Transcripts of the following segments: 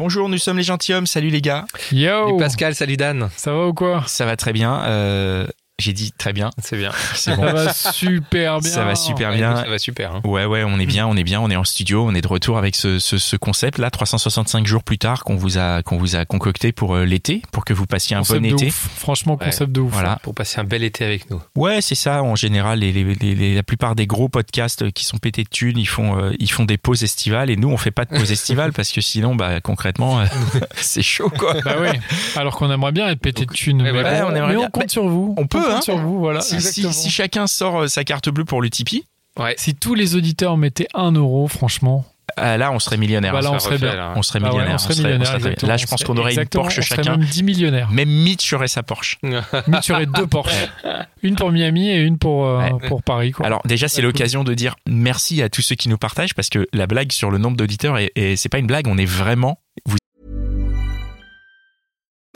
Bonjour, nous sommes les gentilshommes. Salut les gars. Yo Salut Pascal, salut Dan. Ça va ou quoi? Ça va très bien. Euh, j'ai dit très bien. C'est bien. C'est bon. Ça va super bien. Ça va super bien. Ça va super. hein. Ouais, ouais, on est bien, on est bien, on est en studio, on est de retour avec ce, ce, ce concept là, 365 jours plus tard qu'on vous a qu'on vous a concocté pour euh, l'été, pour que vous passiez un Concept bon de été. ouf. Franchement, Ouais. concept de ouf. Voilà. Pour passer un bel été avec nous. Ouais, c'est ça. En général, les, les, les- les- la plupart des gros podcasts qui sont pétés de thunes, ils font euh, ils font des pauses estivales et nous on fait pas de pause estivale parce que sinon, bah concrètement, euh, c'est chaud quoi. Bah oui. Alors qu'on aimerait bien être pété de thunes. Ouais, mais bon, on aimerait mais bien. on compte Bah, sur vous. on peut, hein. sur vous, voilà. Si, si, exactement. si chacun sort euh, sa carte bleue pour le Tipeee, Ouais. Si tous les auditeurs mettaient 1 euro, franchement, euh, là on serait millionnaire. bah là, ça on serait refait, bien. là. on serait Ah ouais, millionnaire. on serait millionnaire. Là, je pense qu'on aurait une Porsche chacun. même 10 millionnaires. Même Mitch aurait sa Porsche. Mais tu aurais deux Porsche. Une pour Miami et une pour, euh, Ouais. pour Paris. Quoi. Alors déjà c'est l'occasion de dire merci à tous ceux qui nous partagent parce que la blague sur le nombre d'auditeurs et, et c'est pas une blague, on est vraiment vous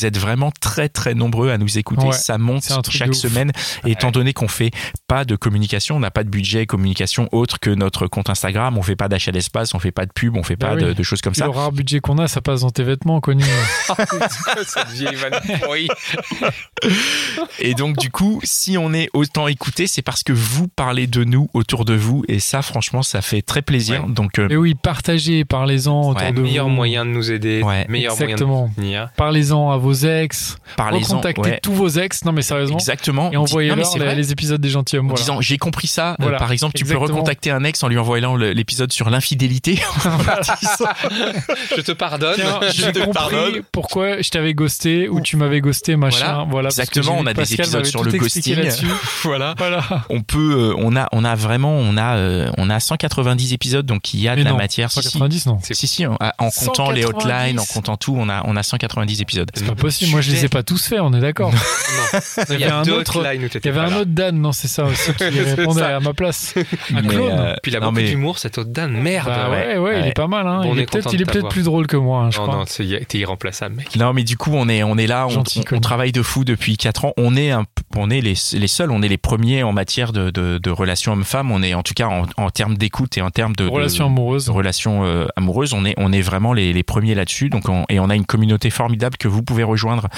vous êtes vraiment très très nombreux à nous écouter, Ouais, ça monte chaque semaine et étant donné qu'on fait pas de communication, on n'a pas de budget communication autre que notre compte Instagram, on fait pas d'achat d'espace, on fait pas de pub, on fait Bah pas oui. de, de choses comme ça. le rare budget qu'on a, ça passe dans tes vêtements, connu. Pourrie. Et donc du coup, si on est autant écouté, c'est parce que vous parlez de nous autour de vous et ça franchement ça fait très plaisir. Ouais. Donc euh, Et oui, partagez, parlez-en autour Ouais, de Meilleur vous. moyen de nous aider. Ouais. Meilleur Exactement. moyen de nous soutenir. Parlez-en à vos ex. parlez-en Recontactez ouais, tous vos ex. Non, mais sérieusement. exactement Et envoyez-leur les, épisodes des gentilshommes. en Voilà. disant j'ai compris ça. Euh, Voilà, par exemple, tu exactement. peux recontacter un ex en lui envoyant l'épisode sur l'infidélité. Je te pardonne. Tiens, je j'ai te pardonne. pourquoi je t'avais ghosté ou tu m'avais ghosté, machin. Voilà. Exactement, on a des Pascal épisodes sur le ghosting. voilà. Voilà. On peut, euh, on a, on a vraiment, on a, euh, on a 190 épisodes, donc il y a de la matière. Si, si. 190, non. Si, si, en, en comptant les 190. hotlines, en comptant tout, on a, on a 190 épisodes. Possible. Moi, je les ai pas tous faits, on est d'accord. Non. Il y avait un autre- Il y avait un autre Dan, non, c'est ça aussi, qui répondait à ma place. Un Mais, clone. euh, Puis il a non, beaucoup mais- d'humour, cet autre Dan. Merde. Bah ouais, ouais, ouais. il est pas mal. Hein. Il est est peut-être, plus drôle que moi, hein, je Non, crois. non, t'es irremplaçable, mec. Non, mais du coup, on est, on est là, on, travaille de fou depuis 4 ans. On est, on est les, les seuls, on est les premiers en matière de, de, de relations hommes-femmes. On est, en tout cas, en, en termes d'écoute et en termes de, de- Relation amoureuse. de relations euh, amoureuses, on est, on est vraiment les, les premiers là-dessus. Donc, et on a une communauté formidable que vous pouvez rejoindre.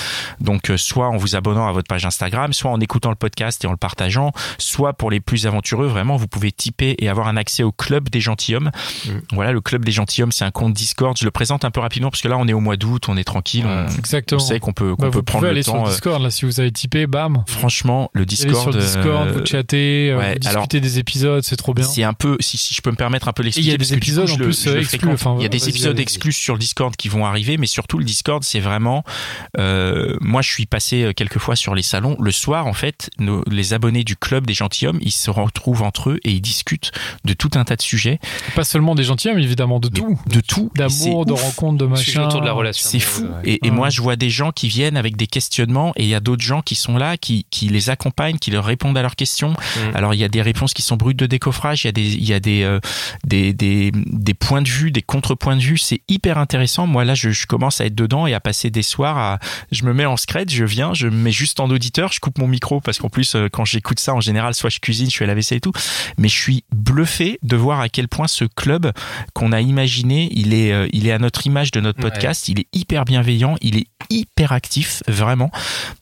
Donc, euh, soit en vous abonnant à votre page Instagram, soit en écoutant le podcast et en le partageant, soit pour les plus aventureux, vraiment, vous pouvez typer et avoir un accès au club des gentilshommes. Mm. Voilà, le club des gentilshommes, c'est un compte Discord. Je le présente un peu rapidement parce que là, on est au mois d'août, on est tranquille, on, on Exactement. sait qu'on peut, qu'on Bah, peut vous prendre pouvez le aller temps. sur euh, Discord, là, si vous avez typé, bam. Franchement, le Allez Discord. sur le Discord, euh, vous chattez, ouais, vous alors, discutez des épisodes, c'est trop bien. C'est un peu, si, si je peux me permettre un peu Et il y l'expliquer. a des épisodes, en plus, exclus, il y a des épisodes exclus sur le Discord qui vont arriver, mais surtout le Discord, c'est vraiment. Euh, moi, je suis passé euh, quelques fois sur les salons. Le soir, en fait, nos, les abonnés du club des gentilshommes, ils se retrouvent entre eux et ils discutent de tout un tas de sujets, Pas seulement des gentilshommes, évidemment, de tout. de tout. D'amour, de rencontres, de machin. autour de la relation. C'est fou. Et, et Ouais. moi, je vois des gens qui viennent avec des questionnements et il y a d'autres gens qui sont là, qui, qui les accompagnent, qui leur répondent à leurs questions. Mm. Alors, il y a des réponses qui sont brutes de décoffrage, il y a des, il y a des, euh, des, des, des points de vue, des contre-points de vue. C'est hyper intéressant. Moi, là, je, je commence à être dedans et à passer des soirs à, je me mets en scred, je viens, je me mets juste en auditeur, je coupe mon micro parce qu'en plus, euh, quand j'écoute ça, en général, soit je cuisine, je fais la vaisselle et tout. Mais je suis bluffé de voir à quel point ce club qu'on a imaginé, il est, euh, il est à notre image de notre Ouais. podcast. Il est hyper bienveillant, il est hyper actif, vraiment.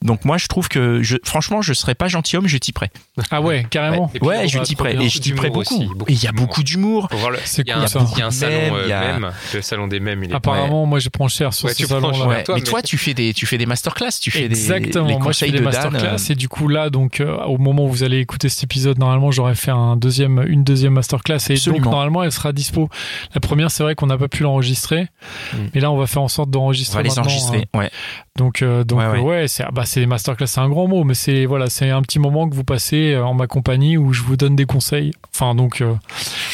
Donc moi, je trouve que, je, franchement, je serais pas gentilhomme, je typerais. Ah ouais, carrément. Ouais, on je typerais. Et je typerais beaucoup. aussi, beaucoup Et il y a beaucoup d'humour. C'est il y a cool, ça. Il y a un salon euh, a- même, le salon des il est Apparemment, moi, je prends cher sur Ouais, ce salon-là. cher. Ouais. toi, mais mais- toi, tu fais fais des, tu fais des masterclass, tu fais Exactement. des, les Moi, je fais conseils des de masterclass Dan. euh, et du coup là, donc euh, au moment où vous allez écouter cet épisode, normalement, j'aurais fait un deuxième, une deuxième masterclass et Absolument. donc normalement, elle sera dispo. La première, c'est vrai qu'on n'a pas pu l'enregistrer, Mm. mais là, on va faire en sorte On d'enregistrer. va les enregistrer. hein. Ouais. Donc, euh, donc Ouais, ouais. ouais, c'est ah bah, c'est des masterclass, c'est un grand mot, mais c'est voilà, c'est un petit moment que vous passez en ma compagnie où je vous donne des conseils. Enfin, donc euh,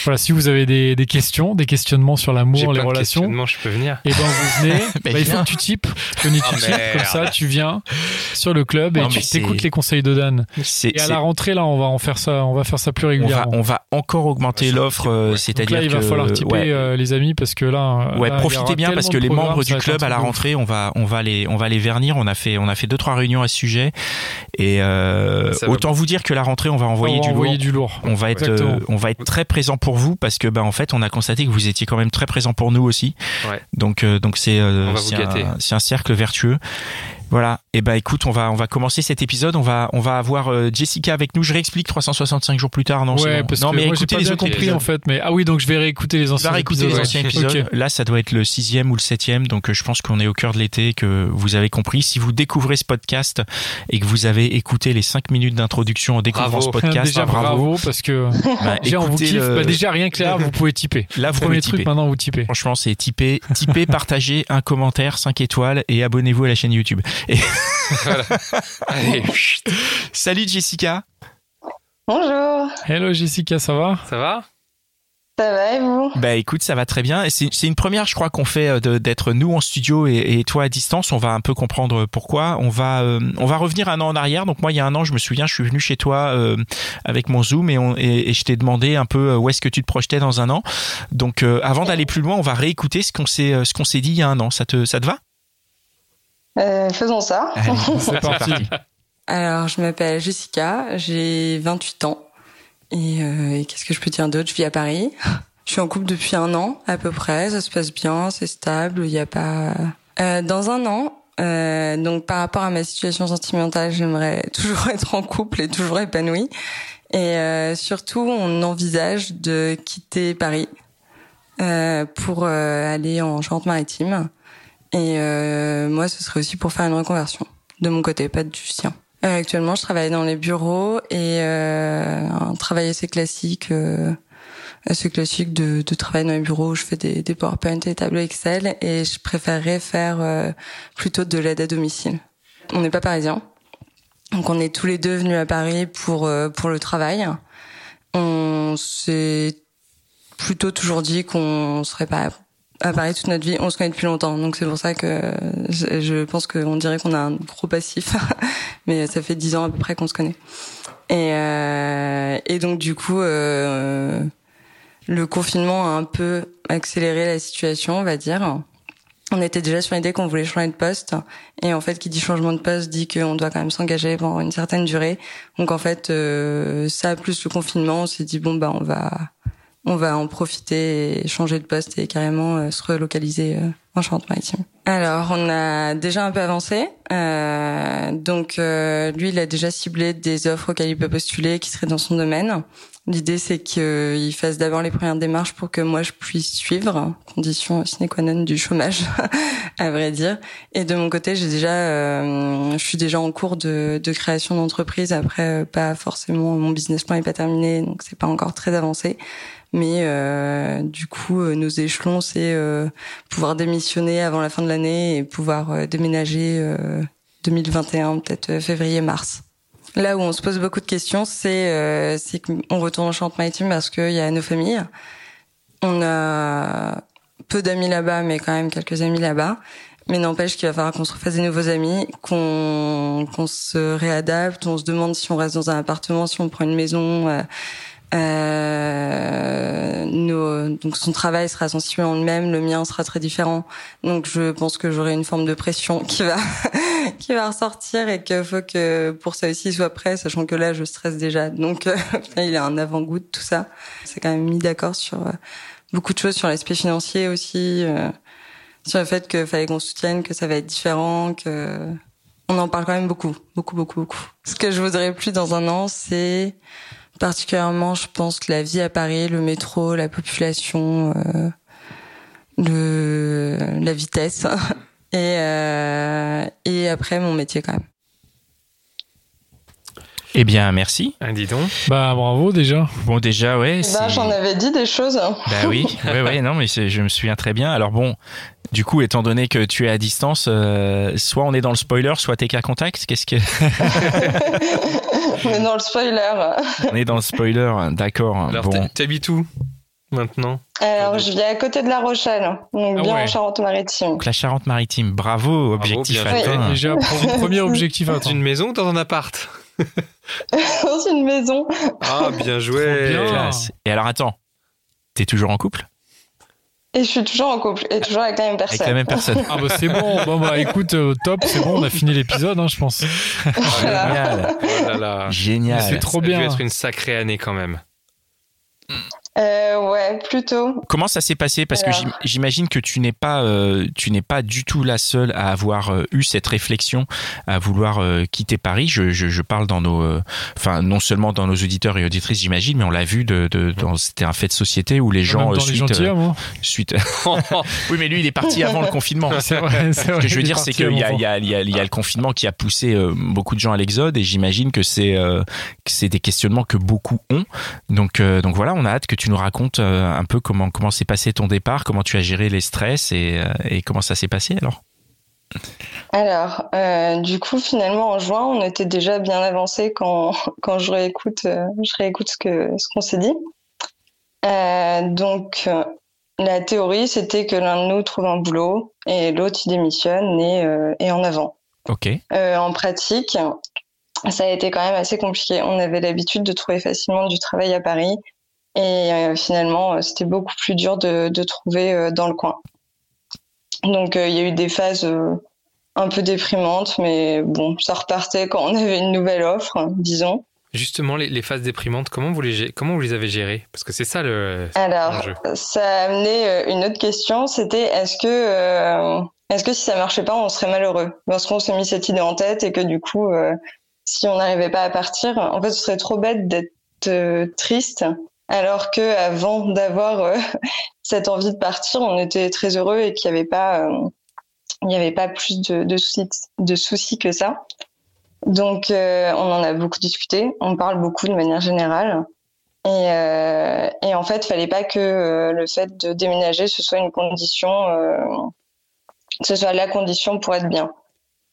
voilà, si vous avez des, des questions, des questionnements sur l'amour, les relations, je peux venir. et ben vous venez. Ben, bah, il faut que tu types, tu Ah, comme ça, tu viens sur le club et Non, tu t'écoutes les conseils de Dan. Et à la rentrée là, on va en faire ça, on va faire ça plus on va, régulièrement. on va encore augmenter l'offre, euh, Donc c'est-à-dire là, il va que, falloir ouais. euh, les amis parce que là, Ouais, là, il y profitez bien parce que les membres du club à la rentrée, on va, on va les, on va les vernir. On a fait, on a fait deux trois réunions à ce sujet. Et euh, autant vous dire que la rentrée, on va envoyer On va du envoyer lourd. du lourd. On va être, euh, on va être très présent pour vous parce que, bah, en fait, on a constaté que vous étiez quand même très présent pour nous aussi. Ouais. Donc, euh, donc c'est, euh, c'est un cercle vertueux vertueux. Voilà. Et bah écoute, on va on va commencer cet épisode. On va on va avoir euh, Jessica avec nous. Je réexplique 365 jours plus tard. Non, ouais, bon. parce non que mais moi écoutez pas les autres compris en fait. Mais ah oui, donc je vais réécouter les anciens réécouter épisodes. les ouais. anciens épisodes. Là, ça doit être le sixième ou le septième, donc euh, je pense qu'on est au cœur de l'été, que vous avez compris. Si vous découvrez ce podcast et que vous avez écouté les cinq minutes d'introduction en découvrant Bravo. ce podcast, déjà ah, bravo, parce que Bah, déjà on vous kiffe. le- Bah, déjà rien que là, vous pouvez typer. Là, vous Premier pouvez truc, maintenant vous typez. Franchement, c'est typer, typer, partagez un commentaire, 5 étoiles et abonnez-vous à la chaîne YouTube. Et Allez, chut. salut Jessica. Bonjour, Hello Jessica, ça va? Ça va? Ça va et vous? Bah écoute, ça va très bien. C'est une première, je crois, qu'on fait euh, d'être nous en studio et, et toi à distance. On va un peu comprendre pourquoi. On va, euh, on va revenir un an en arrière. Donc moi, il y a un an, je me souviens, je suis venu chez toi euh, avec mon Zoom et, on, et, et je t'ai demandé un peu où est-ce que tu te projetais dans un an. Donc euh, avant d'aller plus loin, on va réécouter ce qu'on s'est, ce qu'on s'est dit il y a un an. Ça te, ça te va? Euh, Faisons ça. Allez, C'est parti. Alors, je m'appelle Jessica, j'ai 28 ans. Et, euh, et qu'est-ce que je peux dire d'autre? Je vis à Paris. Je suis en couple depuis un an à peu près, ça se passe bien, c'est stable, il n'y a pas... Euh, dans un an, euh, donc par rapport à ma situation sentimentale, j'aimerais toujours être en couple et toujours épanouie. Et euh, surtout, on envisage de quitter Paris euh, pour euh, aller en Charente-Maritime. Et euh, moi, ce serait aussi pour faire une reconversion de mon côté, pas du sien. Euh, actuellement, je travaille dans les bureaux et euh, un travail assez classique, euh, assez classique de, de travail dans les bureaux. où Je fais des, des PowerPoint des tableaux Excel et je préférerais faire euh, plutôt de l'aide à domicile. On n'est pas parisiens, donc on est tous les deux venus à Paris pour euh, pour le travail. On s'est plutôt toujours dit qu'on serait pas à Paris toute notre vie. On se connaît depuis longtemps, donc c'est pour ça que je, pense qu'on dirait qu'on a un gros passif, mais ça fait dix ans à peu près qu'on se connaît. Et, euh, et donc du coup, euh, le confinement a un peu accéléré la situation, on va dire. On était déjà sur l'idée qu'on voulait changer de poste, et en fait, qui dit changement de poste dit qu'on doit quand même s'engager pendant une certaine durée. Donc en fait, euh, ça plus le confinement, on s'est dit bon bah on va on va en profiter et changer de poste et carrément euh, se relocaliser euh, en Charente-Maritime. Alors, on a déjà un peu avancé. Euh, donc, euh, lui, il a déjà ciblé des offres auxquelles il peut postuler qui seraient dans son domaine. L'idée, c'est qu'il fasse d'abord les premières démarches pour que moi, je puisse suivre, condition sine qua non du chômage, à vrai dire. Et de mon côté, j'ai déjà, euh, je suis déjà en cours de, de création d'entreprise. Après, euh, pas forcément, mon business plan est pas terminé, donc c'est pas encore très avancé. Mais euh, du coup, euh, nos échelons, c'est euh, pouvoir démissionner avant la fin de l'année et pouvoir euh, déménager euh, 2021, peut-être février-mars. Là où on se pose beaucoup de questions, c'est euh, qu'on retourne en Charente-Maritime parce qu'il y a nos familles. On a peu d'amis là-bas, mais quand même quelques amis là-bas. Mais n'empêche qu'il va falloir qu'on se refasse des nouveaux amis, qu'on qu'on se réadapte, on se demande si on reste dans un appartement, si on prend une maison. euh, euh, nos, donc son travail sera sensiblement le même, le mien sera très différent. Donc je pense que j'aurai une forme de pression qui va qui va ressortir et qu'il faut que pour ça aussi il soit prêt, sachant que là je stresse déjà. Donc euh, il a un avant-goût de tout ça. C'est quand même mis d'accord sur euh, beaucoup de choses, sur l'aspect financier aussi, euh, sur le fait qu'il fallait qu'on soutienne, que ça va être différent, que on en parle quand même beaucoup, beaucoup, beaucoup, beaucoup. Ce que je voudrais plus dans un an, c'est particulièrement, je pense, la vie à Paris, le métro, la population, euh, le, la vitesse. Et, euh, et après, mon métier quand même. Eh bien, merci. Ah, dis donc. Bah bravo déjà. Bon, déjà, ouais. C'est- J'en avais dit des choses. Bah oui, ouais, ouais, non, mais je me souviens très bien. Alors bon, du coup, étant donné que tu es à distance, euh, soit on est dans le spoiler, soit t'es qu'à contact. Qu'est-ce que Mais dans le spoiler. on est dans le spoiler D'accord. Alors, Bon, t'ha- t'habites où maintenant? Alors, je vis à côté de La Rochelle, donc Ah bien ouais. en Charente-Maritime. donc la Charente-Maritime. Bravo, objectif joué. atteint. Déjà pro- premier objectif Dans atteint. une maison ou dans un appart? Dans une maison. Ah, bien joué. bien. Classe. Et alors attends, t'es toujours en couple? Et je suis toujours en couple, et toujours avec la même avec personne. la même personne Ah bah c'est bon. Bon bah écoute, euh, top, c'est bon, on a fini l'épisode, hein, je pense. Génial, Oh là là. génial. C'est trop Ça a dû bien. être une sacrée année quand même. Euh, ouais, plutôt. Comment ça s'est passé? Parce que Alors. j'imagine que tu n'es pas, euh, tu n'es pas du tout la seule à avoir euh, eu cette réflexion, à vouloir euh, quitter Paris. Je, je, je parle dans nos, euh, enfin non seulement dans nos auditeurs et auditrices, j'imagine, mais on l'a vu de, de dans, c'était un fait de société où les gens euh, dans suite, hein. suite. oui, mais lui, il est parti avant le confinement. C'est vrai, c'est vrai. Ce que je veux dire, c'est qu'il y a, y, a, il y, a, il y a le confinement qui a poussé euh, beaucoup de gens à l'exode et j'imagine que c'est euh, que c'est des questionnements que beaucoup ont. Donc, euh, donc voilà, on a hâte que tu nous racontes euh, un peu comment comment s'est passé ton départ, comment tu as géré les stress et, euh, et comment ça s'est passé alors? Alors, euh, du coup, finalement, en juin, on était déjà bien avancé quand, quand je réécoute, euh, je réécoute ce que ce qu'on s'est dit. Euh, donc, la théorie, c'était que l'un de nous trouve un boulot et l'autre il démissionne et, et en avant. Ok. En pratique, ça a été quand même assez compliqué. On avait l'habitude de trouver facilement du travail à Paris et euh, finalement, euh, c'était beaucoup plus dur de, de trouver euh, dans le coin. Donc, il y a eu des phases un peu déprimantes, mais bon, ça repartait quand on avait une nouvelle offre, disons. Justement, les, les phases déprimantes, comment vous les, comment vous les avez gérées? Parce que c'est ça le. Alors, ça a amené une autre question, c'était est-ce que euh, est-ce que si ça marchait pas, on serait malheureux? Parce qu'on s'est mis cette idée en tête et que du coup, euh, si on n'arrivait pas à partir, en fait, ce serait trop bête d'être euh, triste, alors que avant d'avoir euh, cette envie de partir, on était très heureux et qu'il n'y avait pas euh, il n'y avait pas plus de, de soucis de soucis que ça. Donc, euh, on en a beaucoup discuté. On parle beaucoup de manière générale. Et, euh, et en fait, fallait pas que euh, le fait de déménager ce soit une condition, euh, que ce soit la condition pour être bien.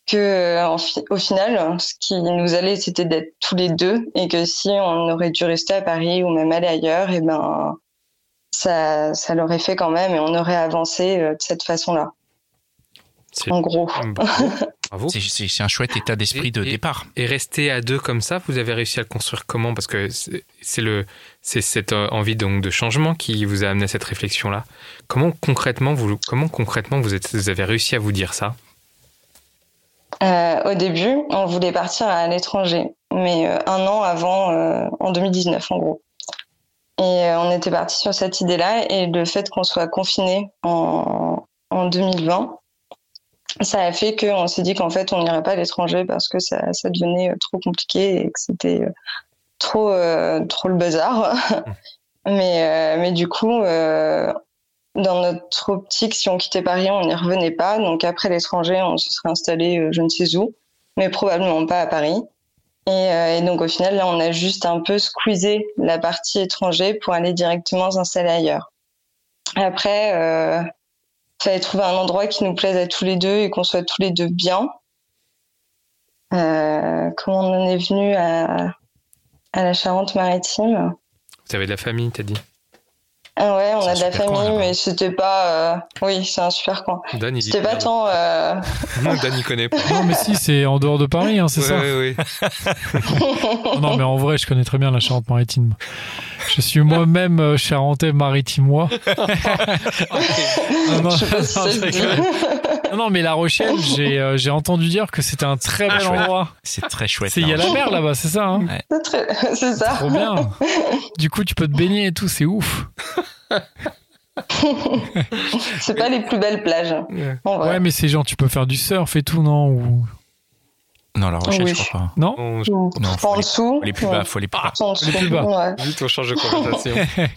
Que euh, en fi- au final, ce qui nous allait, c'était d'être tous les deux, et que si on aurait dû rester à Paris ou même aller ailleurs, et ben ça, ça l'aurait fait quand même, et on aurait avancé euh, de cette façon-là. En gros. C'est- un chouette état d'esprit de Et- départ. Et rester à deux comme ça, vous avez réussi à le construire comment? Parce que c'est le, c'est cette euh, envie donc de changement qui vous a amené à cette réflexion-là. Comment concrètement vous, comment concrètement vous, êtes, vous avez réussi à vous dire ça? Euh, au début, on voulait partir à l'étranger, mais euh, un an avant, euh, en 2019 en gros. Et on était parti sur cette idée-là, et le fait qu'on soit confiné en, en 2020, ça a fait qu'on s'est dit qu'en fait on n'irait pas à l'étranger parce que ça, ça devenait trop compliqué et que c'était trop, trop le bazar. mais, mais du coup, dans notre optique, si on quittait Paris, on n'y revenait pas. Donc après l'étranger, on se serait installé euh, je ne sais où, mais probablement pas à Paris. Et, euh, et donc au final, là, on a juste un peu squeezé la partie étranger pour aller directement s'installer ailleurs. Après, euh, fallait trouver un endroit qui nous plaise à tous les deux et qu'on soit tous les deux bien. Euh, comment on en est venu à, la Charente-Maritime? Vous avez de la famille, t'as ah ouais, on a de la coin, famille, mais c'était pas. euh, Oui, c'est un super coin. Dan, il C'était pas tant. euh, Non, Dan, il connaît pas. Non, mais si, c'est en dehors de Paris, hein, c'est Ouais, ça. ouais, ouais. Non, mais en vrai, je connais très bien la Charente-Maritime. Je suis moi-même euh, charentais-maritimois. non, non, Je sais pas si non, ça je se dit. Non, non, mais La Rochelle, j'ai euh, j'ai entendu dire que c'était un très bel chouette. endroit. C'est très chouette. C'est- Il y a la mer là-bas, c'est ça hein C'est très- c'est ça. Trop bien. Du coup, tu peux te baigner et tout, c'est ouf. C'est pas les plus belles plages. En vrai. Ouais, mais c'est genre, tu peux faire du surf et tout, non Ou... Non, la Rochelle, Oui. je crois pas. Non On, Non, en faut les, dessous. faut les plus ouais. bas, faut les plus bas. En dessous. les plus bas. Ouais. Vite, on change de conversation.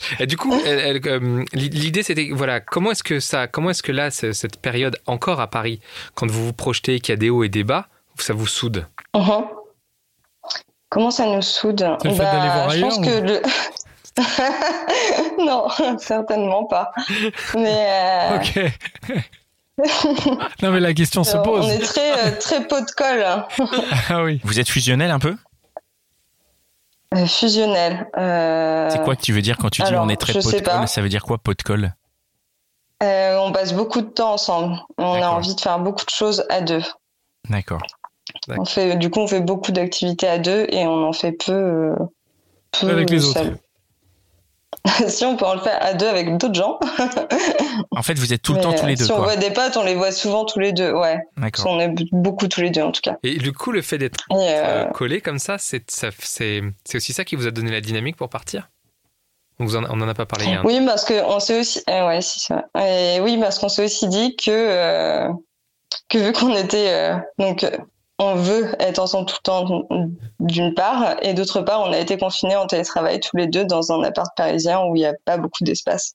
Et du coup, elle- elle, euh, l'idée c'était voilà, comment est-ce que ça, comment est-ce que là, ce- cette période encore à Paris, quand vous vous projetez, qu'il y a des hauts et des bas, ça vous soude? Mhm. Comment ça nous soude? Bah, C'est le fait d'aller voir Je pense que le. non, certainement pas. Mais euh, Ok. non, mais la question se on pose. est très euh, très pot de colle, hein. Ah oui. Vous êtes fusionnel un peu? Euh, fusionnel. Euh, C'est quoi que tu veux dire quand tu dis alors, on est très pot de colle? Ça veut dire quoi pot de colle? Euh, On passe beaucoup de temps ensemble. On a envie de faire beaucoup de choses à deux. D'accord. On fait, du coup, on fait beaucoup d'activités à deux et on en fait peu, euh, peu Avec les autres. seul. si on peut en le faire à deux avec d'autres gens. En fait, vous êtes tout le Mais, temps tous euh, les deux. Si on quoi. voit des potes, on les voit souvent tous les deux. Ouais. D'accord. qu'on est beaucoup tous les deux en tout cas. Et du coup, le fait d'être euh, euh, collé comme ça, c'est ça- c'est c'est aussi ça qui vous a donné la dynamique pour partir? On, vous en, on en a pas parlé. a un- Oui, parce que on s'est aussi, euh, ouais, si. Et oui, parce qu'on s'est aussi dit que euh, que vu qu'on était euh, donc euh, on veut être ensemble tout le temps d'une part et d'autre part on a été confinés en télétravail tous les deux dans un appart parisien où il n'y a pas beaucoup d'espace.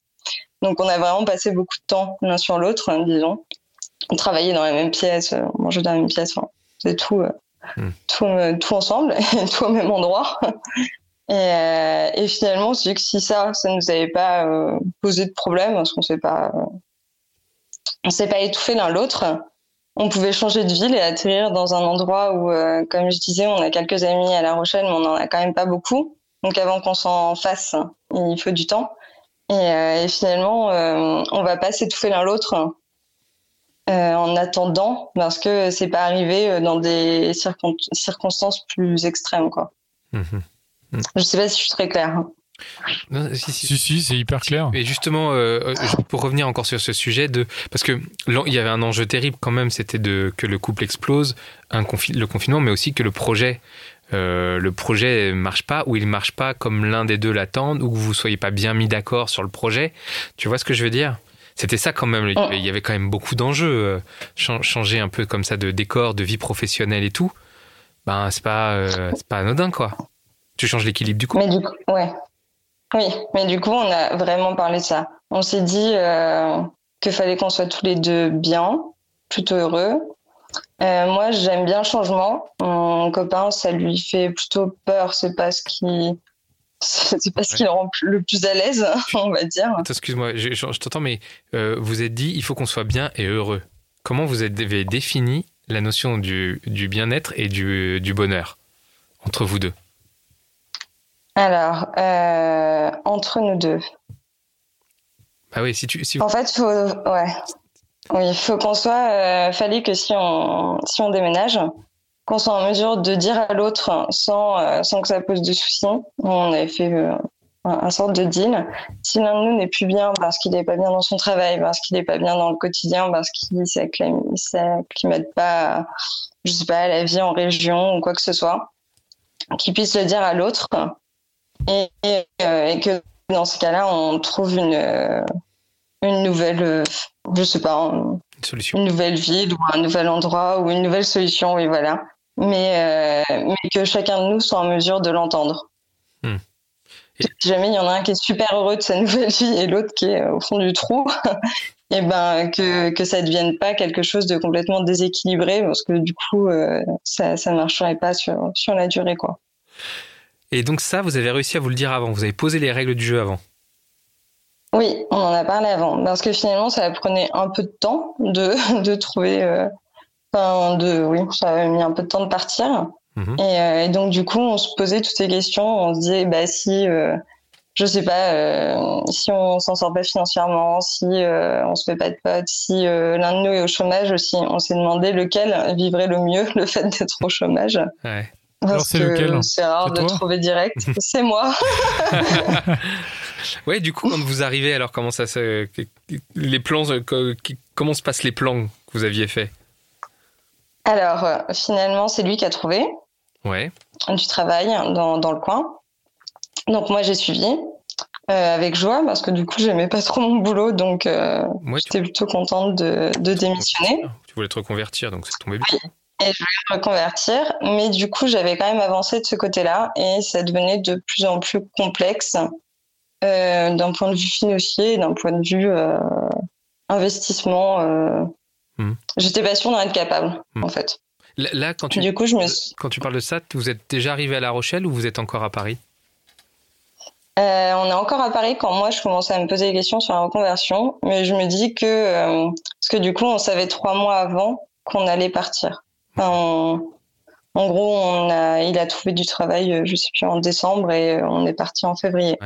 Donc on a vraiment passé beaucoup de temps l'un sur l'autre, hein, disons. On travaillait dans la même pièce, euh, on mangeait dans la même pièce, enfin, c'est tout, euh, Hmm. tout, euh, tout ensemble, et tout au même endroit. Et, euh, et finalement, on s'est dit que si ça, ça nous avait pas posé de problème, parce qu'on s'est pas, on s'est pas étouffé l'un l'autre, on pouvait changer de ville et atterrir dans un endroit où, euh, comme je disais, on a quelques amis à La Rochelle, mais on en a quand même pas beaucoup. Donc avant qu'on s'en fasse, il faut du temps. Et, euh, et finalement, euh, on va pas s'étouffer l'un l'autre euh, en attendant, parce que c'est pas arrivé dans des circon- circonstances plus extrêmes, quoi. Mhm. Je sais pas si je suis très claire. Non, si, si. Si, si, c'est hyper clair. Et justement, euh, euh, pour revenir encore sur ce sujet de, parce que il y avait un enjeu terrible quand même, c'était de que le couple explose, un confi- le confinement, mais aussi que le projet, euh, le projet marche pas ou il marche pas comme l'un des deux l'attendent ou que vous soyez pas bien mis d'accord sur le projet. Tu vois ce que je veux dire? C'était ça quand même. il y avait- Il y avait quand même beaucoup d'enjeux. euh, chan- changer un peu comme ça de décor, de vie professionnelle et tout. Ben c'est pas, euh, c'est pas anodin quoi. Tu changes l'équilibre du coup. Mais du coup, ouais. Oui, mais du coup, on a vraiment parlé de ça. On s'est dit euh, qu'il fallait qu'on soit tous les deux bien, plutôt heureux. Euh, moi, j'aime bien le changement. Mon copain, ça lui fait plutôt peur. C'est pas ce qui, c'est pas ce qui le rend le plus à l'aise, on va dire. Excuse-moi, je, je- je t'entends, mais euh, vous êtes dit il faut qu'on soit bien et heureux. Comment vous avez défini la notion du, du bien-être et du, du bonheur entre vous deux? Alors, euh, entre nous deux. Ah oui, si tu. Si En fait, faut, ouais. Oui, il faut qu'on soit, euh, fallait que si on, si on déménage, qu'on soit en mesure de dire à l'autre sans, euh, sans que ça pose de soucis. On avait fait un, sorte de deal. Si l'un de nous n'est plus bien parce qu'il n'est pas bien dans son travail, parce qu'il n'est pas bien dans le quotidien, parce qu'il s'acclim- s'acclimate pas, je sais pas, à la vie en région ou quoi que ce soit, qu'il puisse le dire à l'autre et, et, euh, et que dans ce cas-là, on trouve une, euh, une nouvelle, euh, je sais pas, un- Une solution. une nouvelle ville ou un nouvel endroit ou une nouvelle solution, oui, voilà. Mais, euh, mais que chacun de nous soit en mesure de l'entendre. Hmm. Et- Si jamais il y en a un qui est super heureux de sa nouvelle vie et l'autre qui est au fond du trou, et ben que, que ça ne devienne pas quelque chose de complètement déséquilibré parce que du coup, euh, ça ne marcherait pas sur, sur la durée, quoi. Et donc, ça, vous avez réussi à vous le dire avant. Vous avez posé les règles du jeu avant. Oui, on en a parlé avant, parce que finalement, ça prenait un peu de temps de, de trouver, euh, enfin, de, oui, ça a mis un peu de temps de partir. Mhm. Et, euh, et donc, du coup, on se posait toutes ces questions, on se disait, bah, si, euh, je sais pas, euh, si on s'en sort pas financièrement, si on se fait pas de potes, si l'un de nous est au chômage aussi, on s'est demandé lequel vivrait le mieux le fait d'être au chômage. Ouais. Alors, c'est que lequel? C'est rare de trouver direct. c'est moi. Ouais, du coup, quand vous arrivez, alors comment ça se. Les plans. euh, Comment se passent les plans que vous aviez faits? Alors, euh, finalement, c'est lui qui a trouvé. Ouais. du travail dans, dans le coin. Donc moi j'ai suivi euh, avec joie parce que du coup j'aimais pas trop mon boulot donc euh, Ouais, tu, j'étais plutôt contente de, de démissionner. tu voulais te reconvertir, donc c'est tombé bien. Et je voulais reconvertir. Mais du coup, j'avais quand même avancé de ce côté-là et ça devenait de plus en plus complexe euh, d'un point de vue financier, d'un point de vue euh, investissement. Euh, Hmm. J'étais pas sûre d'en être capable, Hmm. en fait. Là, quand tu, Du coup, je me suis... quand tu parles de ça, vous êtes déjà arrivé à La Rochelle ou vous êtes encore à Paris? Euh, on est encore à Paris quand moi je commençais à me poser des questions sur la reconversion, mais je me dis que euh, parce que du coup on savait trois mois avant qu'on allait partir. On- en gros, on a, il a trouvé du travail, euh, je sais plus en décembre et euh, on est parti en février.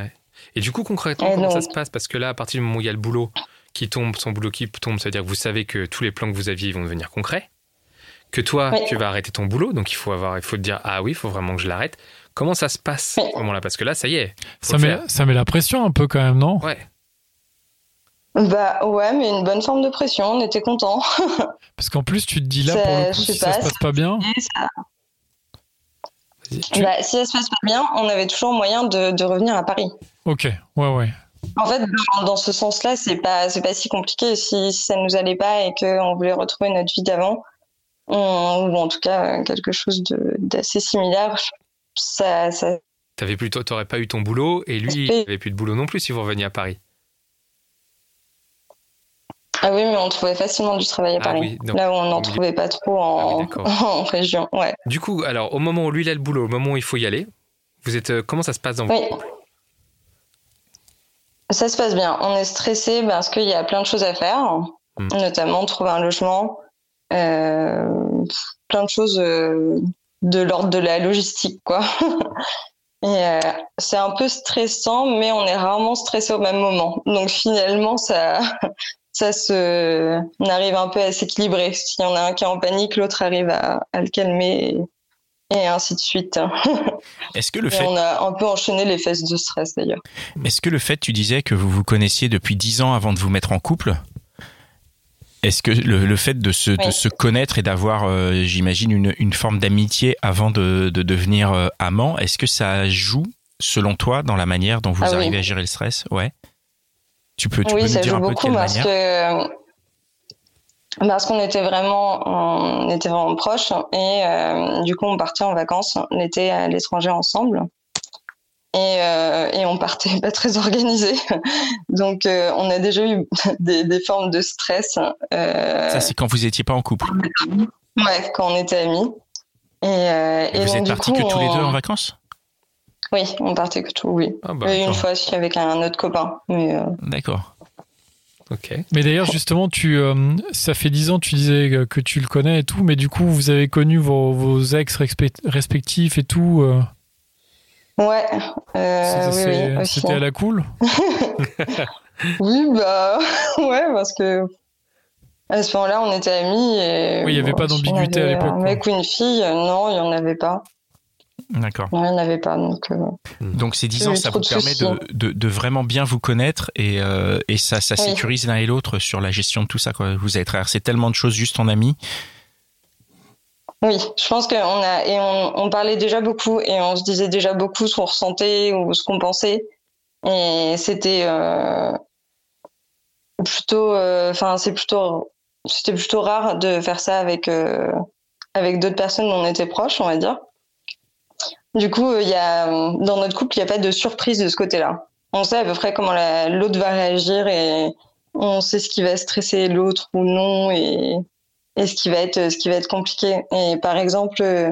Et du coup, concrètement, Et comment ça se passe? Parce que là, à partir du moment où il y a le boulot qui tombe, son boulot qui tombe, ça veut dire que vous savez que tous les plans que vous aviez vont devenir concrets. Que toi, Oui. tu vas arrêter ton boulot, donc il faut avoir, il faut te dire ah oui, il faut vraiment que je l'arrête. Comment ça se passe Oui. à ce moment-là? Parce que là, ça y est. Ça met, ça met la pression un peu quand même, non? Ouais. Bah ouais, mais une bonne forme de pression, on était contents. Parce qu'en plus, tu te dis là, Ça, pour le coup, si ça se pas, passe pas bien. Bah, si ça se passe pas bien, on avait toujours moyen de, de revenir à Paris. ok, ouais, ouais. En fait, dans, dans ce sens-là, c'est pas c'est pas si compliqué. Si, si ça nous allait pas et qu'on voulait retrouver notre vie d'avant, ou en tout cas quelque chose de- d'assez similaire, ça, ça T'avais plutôt, t'aurais pas eu ton boulot et lui, il avait plus de boulot non plus si vous reveniez à Paris. Ah oui, mais on trouvait facilement du travail à Ah Paris. oui, donc- Là où on n'en trouvait pas trop Ah en, oui, d'accord. en région. Ouais. Du coup, alors au moment où lui il a le boulot, au moment où il faut y aller, vous êtes, euh, comment ça se passe dans Oui. couple Ça se passe bien. On est stressé parce qu'il y a plein de choses à faire, Hmm. notamment trouver un logement, euh, plein de choses euh, de l'ordre de la logistique, quoi. Et euh, c'est un peu stressant, mais on est rarement stressé au même moment. Donc finalement, ça, ça se, on arrive un peu à s'équilibrer. S'il y en a un qui est en panique, l'autre arrive à, à le calmer, et, et ainsi de suite. Est-ce que le Et fait, on a un peu enchaîné les fesses de stress d'ailleurs. est-ce que le fait, tu disais que vous vous connaissiez depuis 10 ans avant de vous mettre en couple, est-ce que le, le fait de se, de Oui. se connaître et d'avoir, euh, j'imagine, une, une forme d'amitié avant de, de devenir euh, amant, est-ce que ça joue, selon toi, dans la manière dont vous Ah oui. arrivez à gérer le stress? Ouais. Tu peux, tu oui, peux ça nous dire joue un peu beaucoup quelle parce manière que parce qu'on était vraiment on était vraiment proches et euh, du coup on partait en vacances l'été à l'étranger ensemble. Et, euh, et on partait pas très organisé donc euh, on a déjà eu des, des formes de stress Ça, c'est quand vous étiez pas en couple. ouais, quand on était amis. Et, Et et vous donc, êtes partis que tous les deux en vacances? Oui on partait que tout oui Ah bah, et une fois aussi avec un autre copain mais euh, D'accord. Ok. Mais d'ailleurs, justement, tu, euh, ça fait 10 ans, tu disais que- tu le connais et tout, mais du coup, vous avez connu vos, vos ex respect- respectifs et tout. euh, ouais euh, c'était- oui, oui, c'est- aussi. C'était à la cool Oui, bah ouais, parce que à ce moment-là, on était amis. Et, Oui, il y avait pas d'ambiguïté à l'époque, Un mec ou une fille, non, il n'y en avait pas. D'accord. Non, il n'y en avait pas. Donc, euh, Donc ces 10 J'ai ans, ça vous de permet de, de, de vraiment bien vous connaître et, euh, et ça, ça Oui. sécurise l'un et l'autre sur la gestion de tout ça. Quoi. Vous avez traversé tellement de choses juste en amis. oui, je pense qu'on a et on, on parlait déjà beaucoup et on se disait déjà beaucoup ce qu'on ressentait ou ce qu'on pensait. Et c'était euh, plutôt, euh, enfin, c'est plutôt, c'était plutôt rare de faire ça avec euh, avec d'autres personnes dont on était proches, on va dire. Du coup, euh, il y a dans notre couple, il n'y a pas de surprise de ce côté-là. On sait à peu près comment la- l'autre va réagir et on sait ce qui va stresser l'autre ou non et, ce qui va être compliqué. Et par exemple, euh,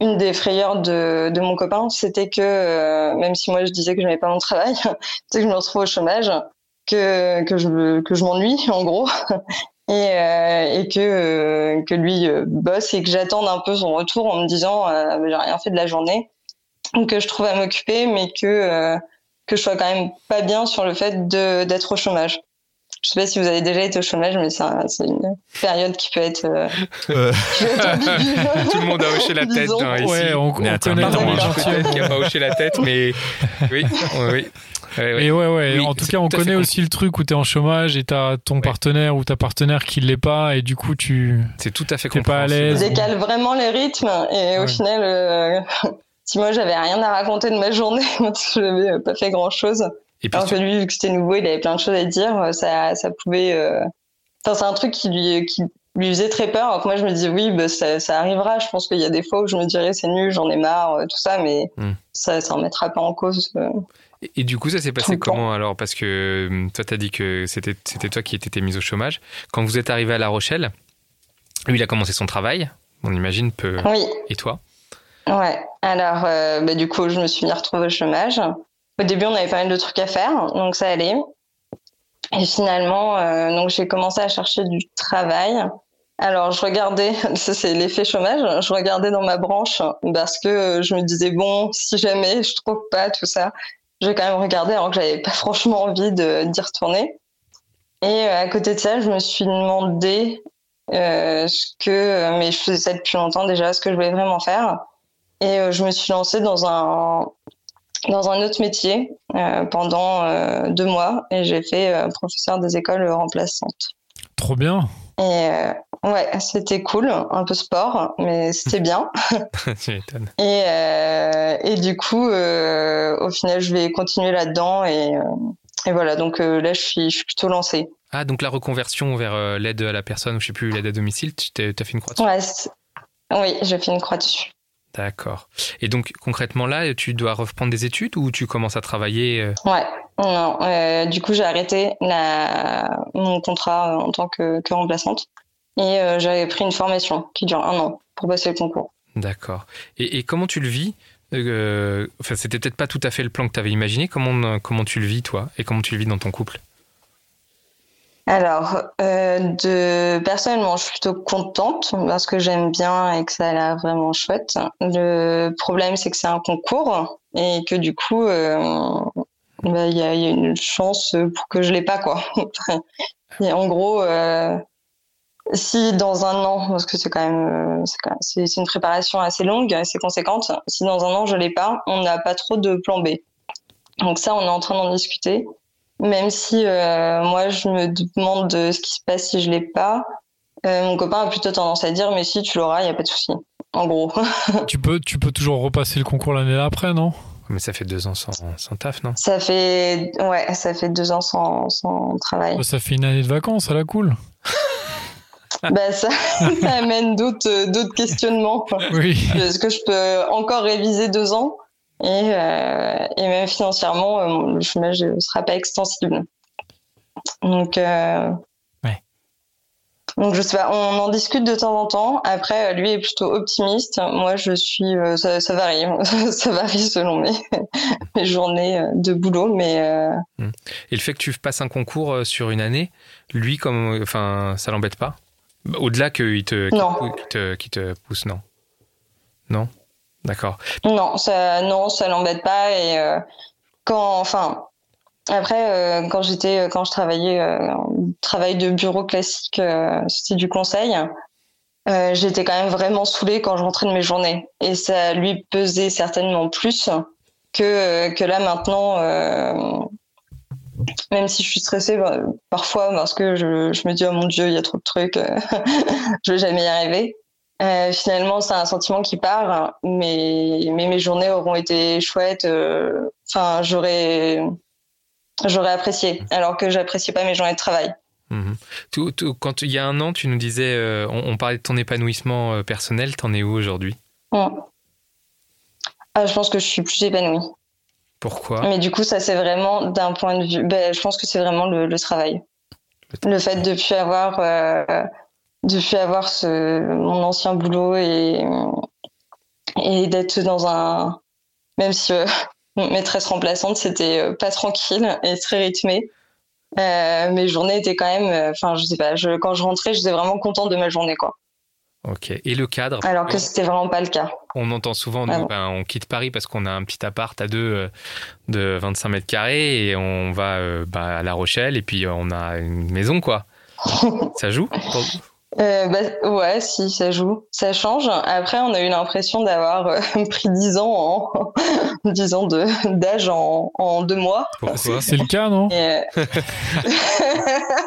une des frayeurs de, mon copain, c'était que euh, même si moi je disais que je n'avais pas mon travail, que je me retrouve au chômage, que je m'ennuie en gros. Et, que que lui bosse et que j'attende un peu son retour en me disant j'ai rien fait de la journée que je trouve à m'occuper mais que euh, que je sois quand même pas bien sur le fait de d'être au chômage je sais pas si vous avez déjà été au chômage mais c'est un- c'est une période qui peut être, euh, Euh, qui peut être ambiguë. Tout le monde a hoché la tête hein, ici. Ouais, on, On on connaît hein. gentils. Peut-être qu'il n'a pas hoché la tête, mais oui, oui, oui. Ouais, ouais. Et ouais, ouais, Oui, en tout cas, on tout connaît con- aussi le truc où t'es en chômage et t'as ton Ouais. partenaire ou ta partenaire qui l'est pas et du coup, tu. C'est tout à fait T'es pas à l'aise. décale vraiment les rythmes et Ouais. au final euh, si moi j'avais rien à raconter de ma journée que j'avais euh, pas fait grand chose Et puis, alors que lui vu que c'était nouveau il avait plein de choses à dire ça ça pouvait euh, enfin c'est un truc qui lui qui lui faisait très peur. Moi, je me dis oui, bah, ça, ça arrivera. Je pense qu'il y a des fois où je me dirais c'est nul, j'en ai marre, euh, tout ça, mais Hmm. ça, ça en mettra pas en cause. euh. Et, du coup, ça s'est passé comment alors? Parce que toi, tu as dit que c'était c'était toi qui étais mise au chômage. Quand vous êtes arrivé à La Rochelle, lui, il a commencé son travail, on imagine peu. Oui, Et toi? Ouais. Alors, euh, bah, du coup, je me suis mis retrouvée au chômage. Au début, on avait pas mal de trucs à faire, donc ça allait. Et finalement, euh, donc j'ai commencé à chercher du travail. Alors, je regardais, ça c'est l'effet chômage, je regardais dans ma branche parce que euh, je me disais, bon, si jamais je trouve pas tout ça, je vais quand même regarder alors que j'avais pas franchement envie d'y retourner. Et à côté de ça, je me suis demandé ce que, mais je faisais ça depuis longtemps déjà, ce que je voulais vraiment faire. Et euh, je me suis lancée dans un, dans un autre métier euh, pendant euh, deux mois et j'ai fait professeur des écoles remplaçantes. Trop bien. Et ouais, c'était cool, un peu sport, mais c'était bien. Tu m'étonnes. Et, euh, et du coup, euh, au final, je vais continuer là-dedans et, euh, et voilà. Donc là, je suis, je suis plutôt lancée. Ah, donc la reconversion vers l'aide à la personne, ou je sais plus, l'aide à domicile, tu t'as fait une croix dessus? Ouais, oui, j'ai fait une croix dessus. D'accord. Et donc, concrètement, là, tu dois reprendre des études ou tu commences à travailler euh, Ouais, non. euh, du coup, j'ai arrêté la, mon contrat euh, en tant que, que remplaçante et euh, j'avais pris une formation qui dure un an pour passer le concours. D'accord. Et, et comment tu le vis Enfin, c'était peut-être pas tout à fait le plan que tu avais imaginé. Comment, comment tu le vis, toi Et comment tu le vis dans ton couple? Alors, euh, de personnellement, je suis plutôt contente parce que j'aime bien et que ça a l'air vraiment chouette. Le problème, c'est que c'est un concours et que du coup, euh, bah, il y, a, une chance pour que je l'ai pas, quoi. Et en gros, euh, si dans un an, parce que c'est quand même, c'est une préparation assez longue, assez conséquente. Si dans un an je l'ai pas, on n'a pas trop de plan B. Donc ça, on est en train d'en discuter. Même si euh, moi, je me demande de ce qui se passe si je l'ai pas. Euh, mon copain a plutôt tendance à dire, mais si tu l'auras, il y a pas de souci. En gros. tu, peux, tu peux toujours repasser le concours l'année d'après, non? Mais ça fait deux ans sans, sans taf, non? Ça fait, ouais, ça fait deux ans sans, sans travail. Bah, Ça fait une année de vacances, à la cool. bah, ça, ça amène d'autres, euh, d'autres questionnements. Oui. Est-ce que je peux encore réviser deux ans? Et, euh, et même financièrement, euh, le chômage ne sera pas extensible. Donc, euh, Ouais. donc je sais pas, on en discute de temps en temps. Après, euh, lui est plutôt optimiste. Moi, je suis, euh, ça, ça varie, ça varie selon mes, mes journées de boulot, mais euh, Et le fait que tu passes un concours sur une année, lui, comme, enfin, ça l'embête pas? Au-delà qu'il te, Non. te- te pousse, non? Non? Non, ça, non, ça l'embête pas. Et euh, quand, enfin, après, euh, quand j'étais, quand je travaillais, euh, travail de bureau classique, euh, c'était du conseil. euh, j'étais quand même vraiment saoulée quand je rentrais de mes journées, et ça lui pesait certainement plus que que là maintenant. euh, même si je suis stressée bah, parfois parce que je, je me dis oh mon dieu il y a trop de trucs, euh, je vais jamais y arriver. Euh, finalement, c'est un sentiment qui part, mais, mais mes journées auront été chouettes. euh, Enfin, j'aurais, j'aurais apprécié, alors que j'appréciais pas mes journées de travail. Mhm. Tout- tout- quand il y a un an, tu nous disais, euh, on, on parlait de ton épanouissement euh, personnel, t'en es où aujourd'hui? Ah, je pense que je suis plus épanouie. Pourquoi? Mais du coup, ça c'est vraiment d'un point de vue. Ben, je pense que c'est vraiment le, le travail. Le fait de plus avoir, de plus avoir ce, mon ancien boulot et et d'être dans un. Même si euh, maîtresse remplaçante, c'était euh, pas tranquille et très rythmé. Euh, mes journées étaient quand même. Enfin, je sais pas. Je, quand je rentrais, j'étais vraiment contente de ma journée, quoi. Ok. Et le cadre? Alors que c'était vraiment pas le cas. On entend souvent, nous, ben, on quitte Paris parce qu'on a un petit appart à deux de 25 mètres carrés et on va bah, à La Rochelle et puis on a une maison, quoi. Ça joue? Euh, bah, ouais, si, ça joue. Ça change. Après, on a eu l'impression d'avoir euh, pris 10 ans en 10 ans de d'âge en, en deux mois. Pourquoi C'est le cas, non? Euh,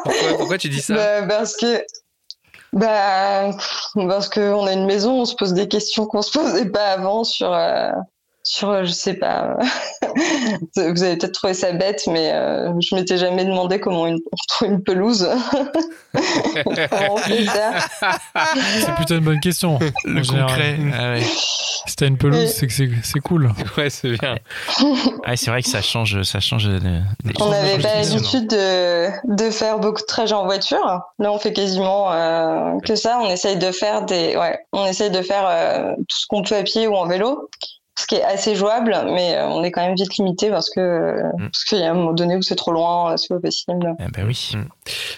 pourquoi, pourquoi tu dis ça? Bah, parce que bah parce que on a une maison, on se pose des questions qu'on se posait pas avant sur euh, sur, euh, je sais pas, vous avez peut-être trouvé ça bête, mais euh, je m'étais jamais demandé comment une, on trouve une pelouse. C'est plutôt une bonne question. Le en général. concret. Ah ouais. Si t'as une pelouse, Et- c'est que c'est- c'est cool. Ouais, c'est bien. Ah, c'est vrai que ça change, ça change. de- des On n'avait pas l'habitude de, de faire beaucoup de trajets en voiture. Là, on fait quasiment euh, que ça. On essaye de faire des, ouais, on essaye de faire euh, tout ce qu'on peut à pied ou en vélo, ce qui est assez jouable, mais euh, on est quand même vite limité parce que Mm. parce qu'il y a un moment donné où c'est trop loin, euh, c'est pas possible. Ah bah oui.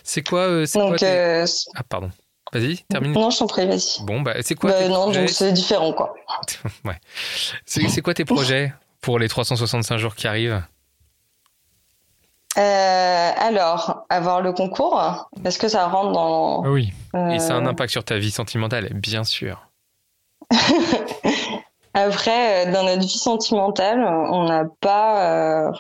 C'est quoi, euh, c'est quoi Donc euh, Ah, pardon. Vas-y, termine. non, je t'en prie, vas-y. Bon, bah, c'est quoi Bah, tes non, projets donc c'est différent quoi. Ouais. C'est c'est quoi tes projets pour les 365 jours qui arrivent? Euh, alors, avoir le concours, est-ce que ça rentre dans Ah oui. Et ça a un impact sur ta vie sentimentale, bien sûr. Après, euh, dans notre vie sentimentale, on n'a pas, euh,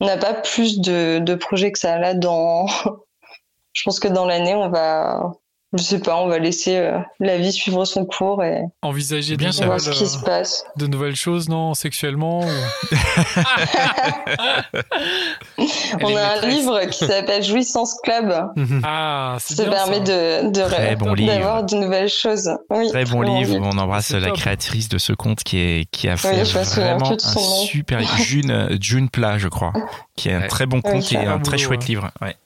n'a pas plus de, de projets que ça. Là, dans, je pense que dans l'année, on va, je sais pas, on va laisser euh, la vie suivre son cours et Envisager Bien de, voir nouvelles, ce qui se euh, passe. de nouvelles choses, non Sexuellement ou- On a un livre qui s'appelle Jouissance Club. Ah, c'est Ça bien permet ça. de, bon d'avoir de nouvelles choses. Oui, Très bon livre. On embrasse la top. créatrice de ce conte qui est qui a fait vraiment un nom. super June June Plat, je crois, qui est un Ouais. très bon Ouais, conte et un très chouette ouais. livre. Ouais.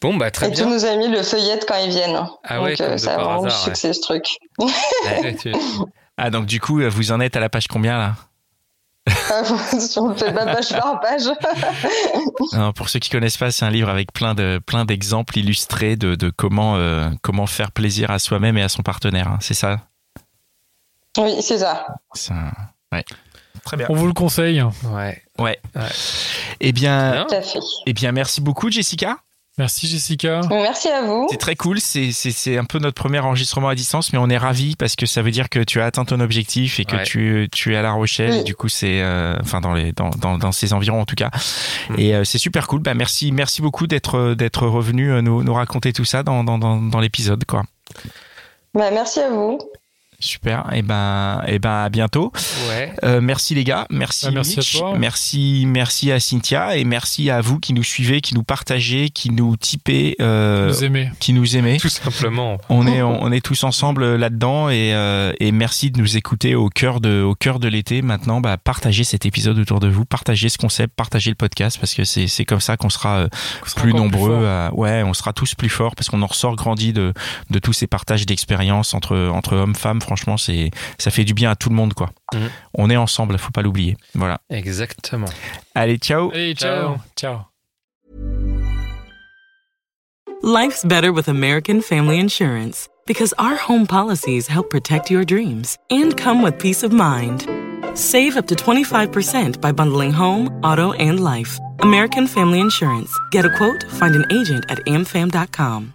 Bon, bah, très Et bien. nos amis le feuillettent quand ils viennent. Ah ouais, Donc comme euh, de ça a vraiment ouais. succès ce truc. Ouais, tu- Ah donc du coup, vous en êtes à la page combien là? Si on fait pas page par page. Non, Pour ceux qui connaissent pas, c'est un livre avec plein de plein d'exemples illustrés de, de comment euh, comment faire plaisir à soi-même et à son partenaire. hein. C'est ça? oui, c'est ça. C'est un- Ouais. Très bien. On vous le conseille. Ouais. Ouais. Ouais. Eh bien, Bien. Tout à fait. eh bien, merci beaucoup, Jessica. Merci Jessica. Merci à vous. C'est très cool. C'est, c'est, c'est un peu notre premier enregistrement à distance, mais on est ravis parce que ça veut dire que tu as atteint ton objectif et que Ouais. tu, tu es à La Rochelle. Oui. Et du coup, c'est, euh, enfin, dans les, dans, dans, dans ces environs en tout cas. Mm. Et euh, c'est super cool. Bah, merci, merci beaucoup d'être, d'être revenu euh, nous, nous raconter tout ça dans, dans, dans, dans l'épisode, quoi. Bah, merci à vous. Super. Et ben, et ben, à bientôt. Ouais. Euh, merci les gars, merci, Bah, merci à toi. merci, merci à Cynthia et merci à vous qui nous suivez, qui nous partagez, qui nous typez, euh, Vous aimez. qui nous aimez. Tout simplement. On est, on est tous ensemble là-dedans et, euh, et merci de nous écouter au cœur de, au cœur de l'été. Maintenant, bah, partagez cet épisode autour de vous, partagez ce concept, partagez le podcast parce que c'est, c'est comme ça qu'on sera euh, On sera plus nombreux. à- ouais, on sera tous plus forts parce qu'on en ressort grandi de, de tous ces partages d'expériences entre, entre hommes, femmes. Franchement, c'est, ça fait du bien à tout le monde, quoi. Mhm. On est ensemble, faut pas l'oublier. Voilà. Exactement. Allez, ciao. Hey, ciao. Ciao. Life's better with American Family Insurance because our home policies help protect your dreams and come with peace of mind. Save up to 25% by bundling home, auto, and life. American Family Insurance. Get a quote, find an agent at amfam.com.